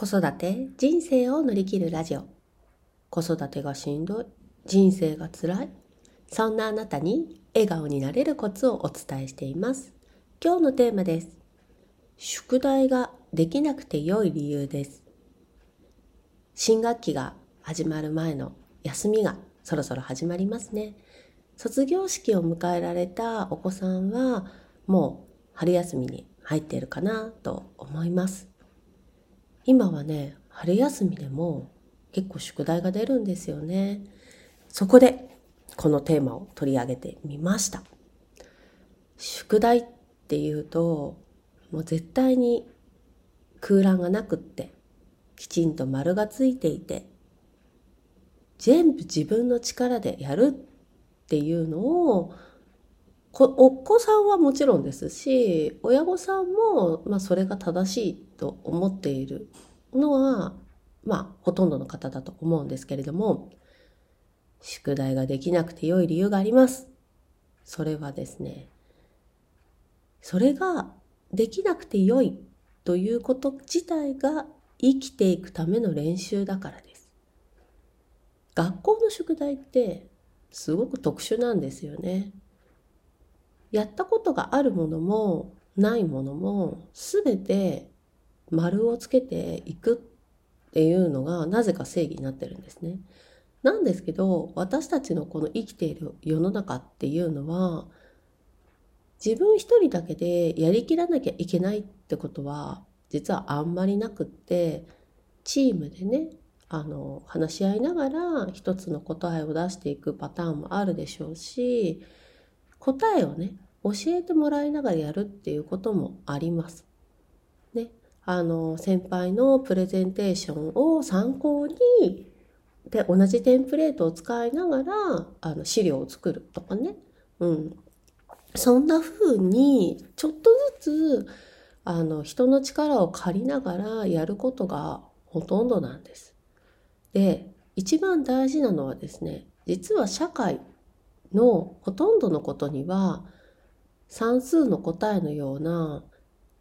子育て人生を乗り切るラジオ。子育てがしんどい人生が辛いそんなあなたに笑顔になれるコツをお伝えしています。今日のテーマです。宿題ができなくて良い理由です。新学期が始まる前の休みがそろそろ始まりますね。卒業式を迎えられたお子さんはもう春休みに入っているかなと思います。今はね春休みでも結構宿題が出るんですよね。そこでこのテーマを取り上げてみました。宿題っていうともう絶対に空欄がなくってきちんと丸がついていて全部自分の力でやるっていうのをお子さんはもちろんですし親御さんも、まあ、それが正しいと思っているのはまあほとんどの方だと思うんですけれども宿題ができなくて良い理由があります。それはですねそれができなくて良いということ自体が生きていくための練習だからです。学校の宿題ってすごく特殊なんですよね。やったことがあるものもないものも全て丸をつけていくっていうのがなぜか正義になってるんですね。なんですけど私たちのこの生きている世の中っていうのは自分一人だけでやりきらなきゃいけないってことは実はあんまりなくってチームでねあの話し合いながら一つの答えを出していくパターンもあるでしょうし答えをね教えてもらいながらやるっていうこともあります。あの先輩のプレゼンテーションを参考にで同じテンプレートを使いながらあの資料を作るとかね、うん、そんな風にちょっとずつあの人の力を借りながらやることがほとんどなんです。で一番大事なのはですね実は社会のほとんどのことには算数の答えのような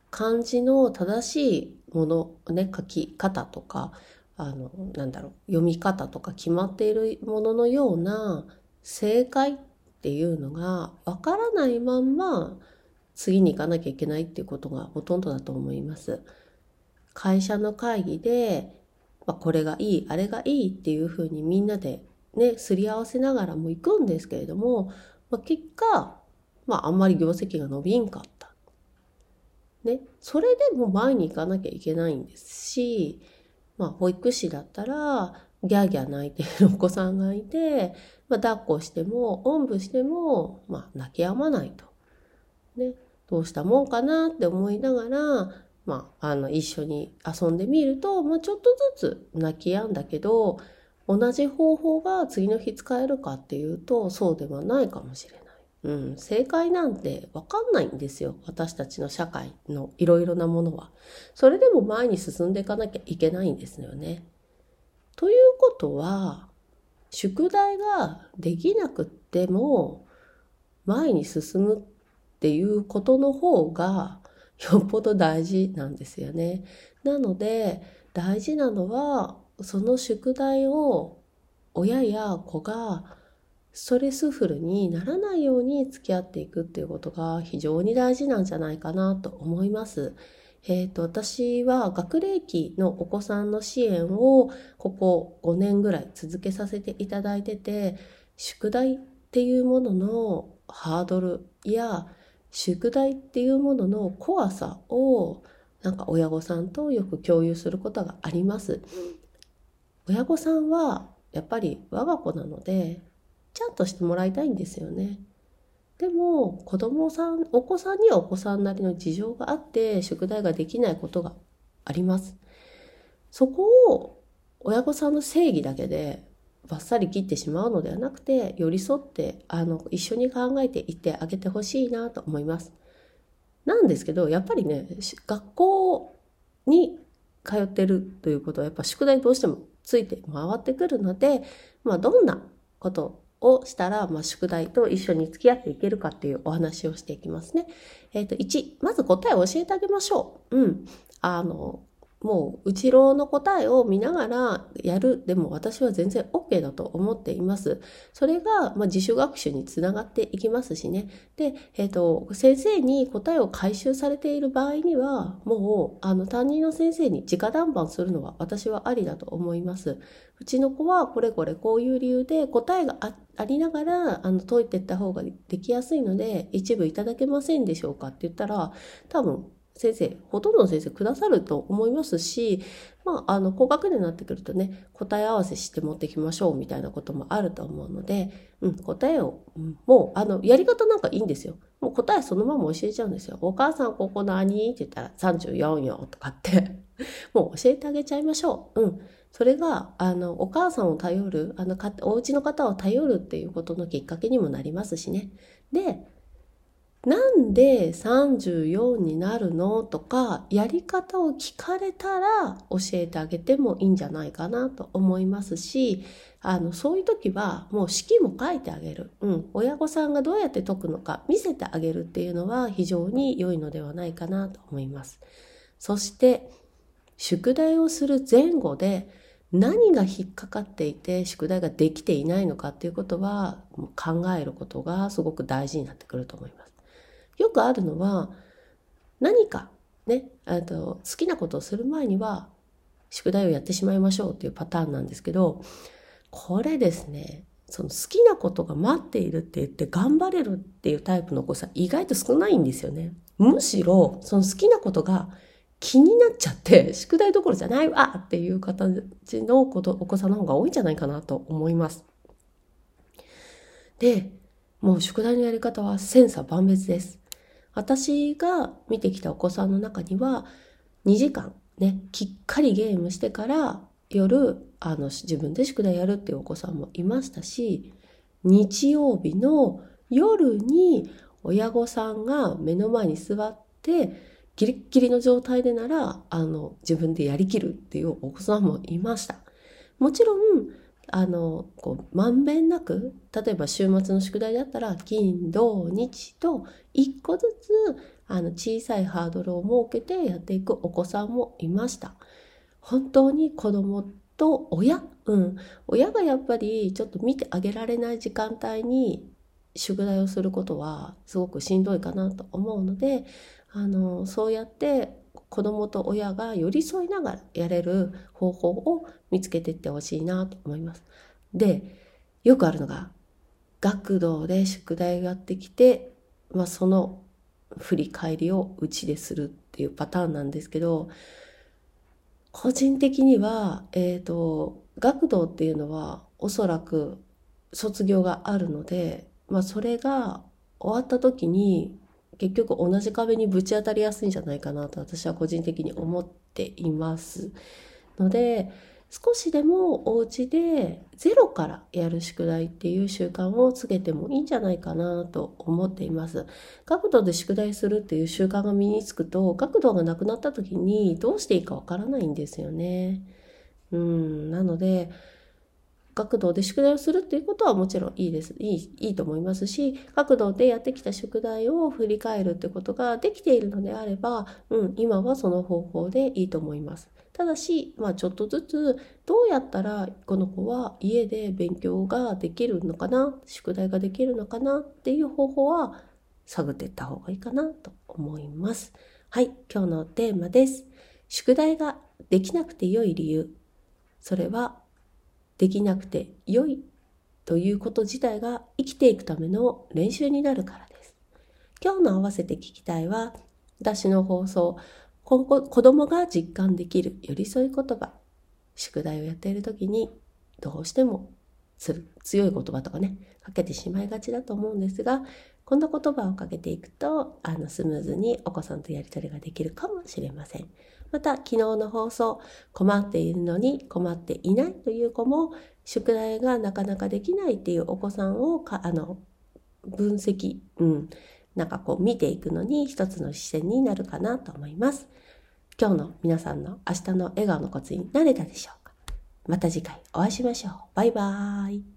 漢字の正しいものね書き方とかあのなんだろう読み方とか決まっているもののような正解っていうのがわからないまんま次に行かなきゃいけないっていうことがほとんどだと思います。会社の会議で、まあ、これがいいあれがいいっていうふうにみんなでねすり合わせながらも行くんですけれども、まあ、結果まああんまり業績が伸びんかっ。ね、それでも前に行かなきゃいけないんですし、まあ保育士だったらギャーギャー泣いてるお子さんがいて、まあ、抱っこしてもおんぶしても、まあ、泣き止まないと。ね、どうしたもんかなって思いながら、まあ、あの一緒に遊んでみると、まあ、ちょっとずつ泣き止んだけど同じ方法が次の日使えるかっていうとそうではないかもしれない。うん、正解なんてわかんないんですよ。私たちの社会のいろいろなものは。それでも前に進んでいかなきゃいけないんですよね。ということは、宿題ができなくっても前に進むっていうことの方が よっぽど大事なんですよね。なので大事なのはその宿題を親や子がストレスフルにならないように付き合っていくっていうことが非常に大事なんじゃないかなと思います。えっ、ー、と、私は学齢期のお子さんの支援をここ5年ぐらい続けさせていただいてて、宿題っていうもののハードルや宿題っていうものの怖さをなんか親御さんとよく共有することがあります。親御さんはやっぱり我が子なのでちゃんとしてもらいたいんですよね。でも子供さんお子さんにはお子さんなりの事情があって宿題ができないことがあります。そこを親御さんの正義だけでバッサリ切ってしまうのではなくて寄り添ってあの一緒に考えていってあげてほしいなと思います。なんですけどやっぱりね学校に通ってるということはやっぱ宿題どうしてもついて回ってくるので、まあ、どんなことをしたら、まあ、宿題と一緒に付き合っていけるかっていうお話をしていきますね。えっ、ー、と、1、まず答えを教えてあげましょう。うん。あの、もう、内ろの答えを見ながらやる。でも私は全然 OK だと思っています。それが、まあ、自主学習につながっていきますしね。で、えっ、ー、と、先生に答えを回収されている場合には、もう、あの、担任の先生に直談判するのは私はありだと思います。うちの子はこれこれこういう理由で答えがありながら、あの、解いていった方ができやすいので、一部いただけませんでしょうかって言ったら、多分、先生、ほとんどの先生くださると思いますし、まあ、あの、高学年になってくるとね、答え合わせして持ってきましょうみたいなこともあると思うので、うん、答えを、もう、あの、やり方なんかいいんですよ。もう答えそのまま教えちゃうんですよ。お母さんここ何？って言ったら34よとかって もう教えてあげちゃいましょう。うん。それが、あの、お母さんを頼る、あの、かお家の方を頼るっていうことのきっかけにもなりますしね。で、なんで34になるのとか、やり方を聞かれたら教えてあげてもいいんじゃないかなと思いますし、あの、そういう時はもう式も書いてあげる。うん。親御さんがどうやって解くのか見せてあげるっていうのは非常に良いのではないかなと思います。そして、宿題をする前後で何が引っかかっていて宿題ができていないのかっていうことは考えることがすごく大事になってくると思います。よくあるのは、何かね、あと好きなことをする前には、宿題をやってしまいましょうっていうパターンなんですけど、これですね、その好きなことが待っているって言って頑張れるっていうタイプのお子さん意外と少ないんですよね。むしろ、その好きなことが気になっちゃって、宿題どころじゃないわっていう形のお子さんの方が多いんじゃないかなと思います。で、もう宿題のやり方は千差万別です。私が見てきたお子さんの中には、2時間ね、きっかりゲームしてから夜、あの、自分で宿題やるっていうお子さんもいましたし、日曜日の夜に親御さんが目の前に座って、ギリッギリの状態でなら、あの、自分でやりきるっていうお子さんもいました。もちろん、あの、こう、まんべんなく、例えば週末の宿題だったら、金、土、日と、一個ずつ、あの、小さいハードルを設けてやっていくお子さんもいました。本当に子供と親、うん、親がやっぱりちょっと見てあげられない時間帯に宿題をすることはすごくしんどいかなと思うので、あの、そうやって子供と親が寄り添いながらやれる方法を見つけていってほしいなと思います。で、よくあるのが、学童で宿題がやってきて、まあ、その振り返りをうちでするっていうパターンなんですけど、個人的には、えっ、ー、と、学童っていうのはおそらく卒業があるので、まあ、それが終わった時に結局同じ壁にぶち当たりやすいんじゃないかなと私は個人的に思っていますので少しでもお家でゼロからやる宿題っていう習慣をつけてもいいんじゃないかなと思っています。学童で宿題するっていう習慣が身につくと学童がなくなった時にどうしていいかわからないんですよね。うん、なので学童で宿題をするっていうことはもちろんいいです。いい、いいと思いますし、学童でやってきた宿題を振り返るってことができているのであれば、うん、今はその方法でいいと思います。ただし、まあちょっとずつ、どうやったらこの子は家で勉強ができるのかな、宿題ができるのかなっていう方法は探っていった方がいいかなと思います。はい、今日のテーマです。宿題ができなくて良い理由。それはできなくて良いということ自体が生きていくための練習になるからです。今日の合わせて聞きたいは、私の放送、今後子供が実感できる寄り添い言葉。宿題をやっている時にどうしても強い言葉とかね、かけてしまいがちだと思うんですが、こんな言葉をかけていくと、あの、スムーズにお子さんとやりとりができるかもしれません。また、昨日の放送、困っているのに困っていないという子も、宿題がなかなかできないっていうお子さんをか、あの、分析、うん、なんかこう見ていくのに一つの視点になるかなと思います。今日の皆さんの明日の笑顔のコツになれたでしょうまた次回お会いしましょう。バイバーイ。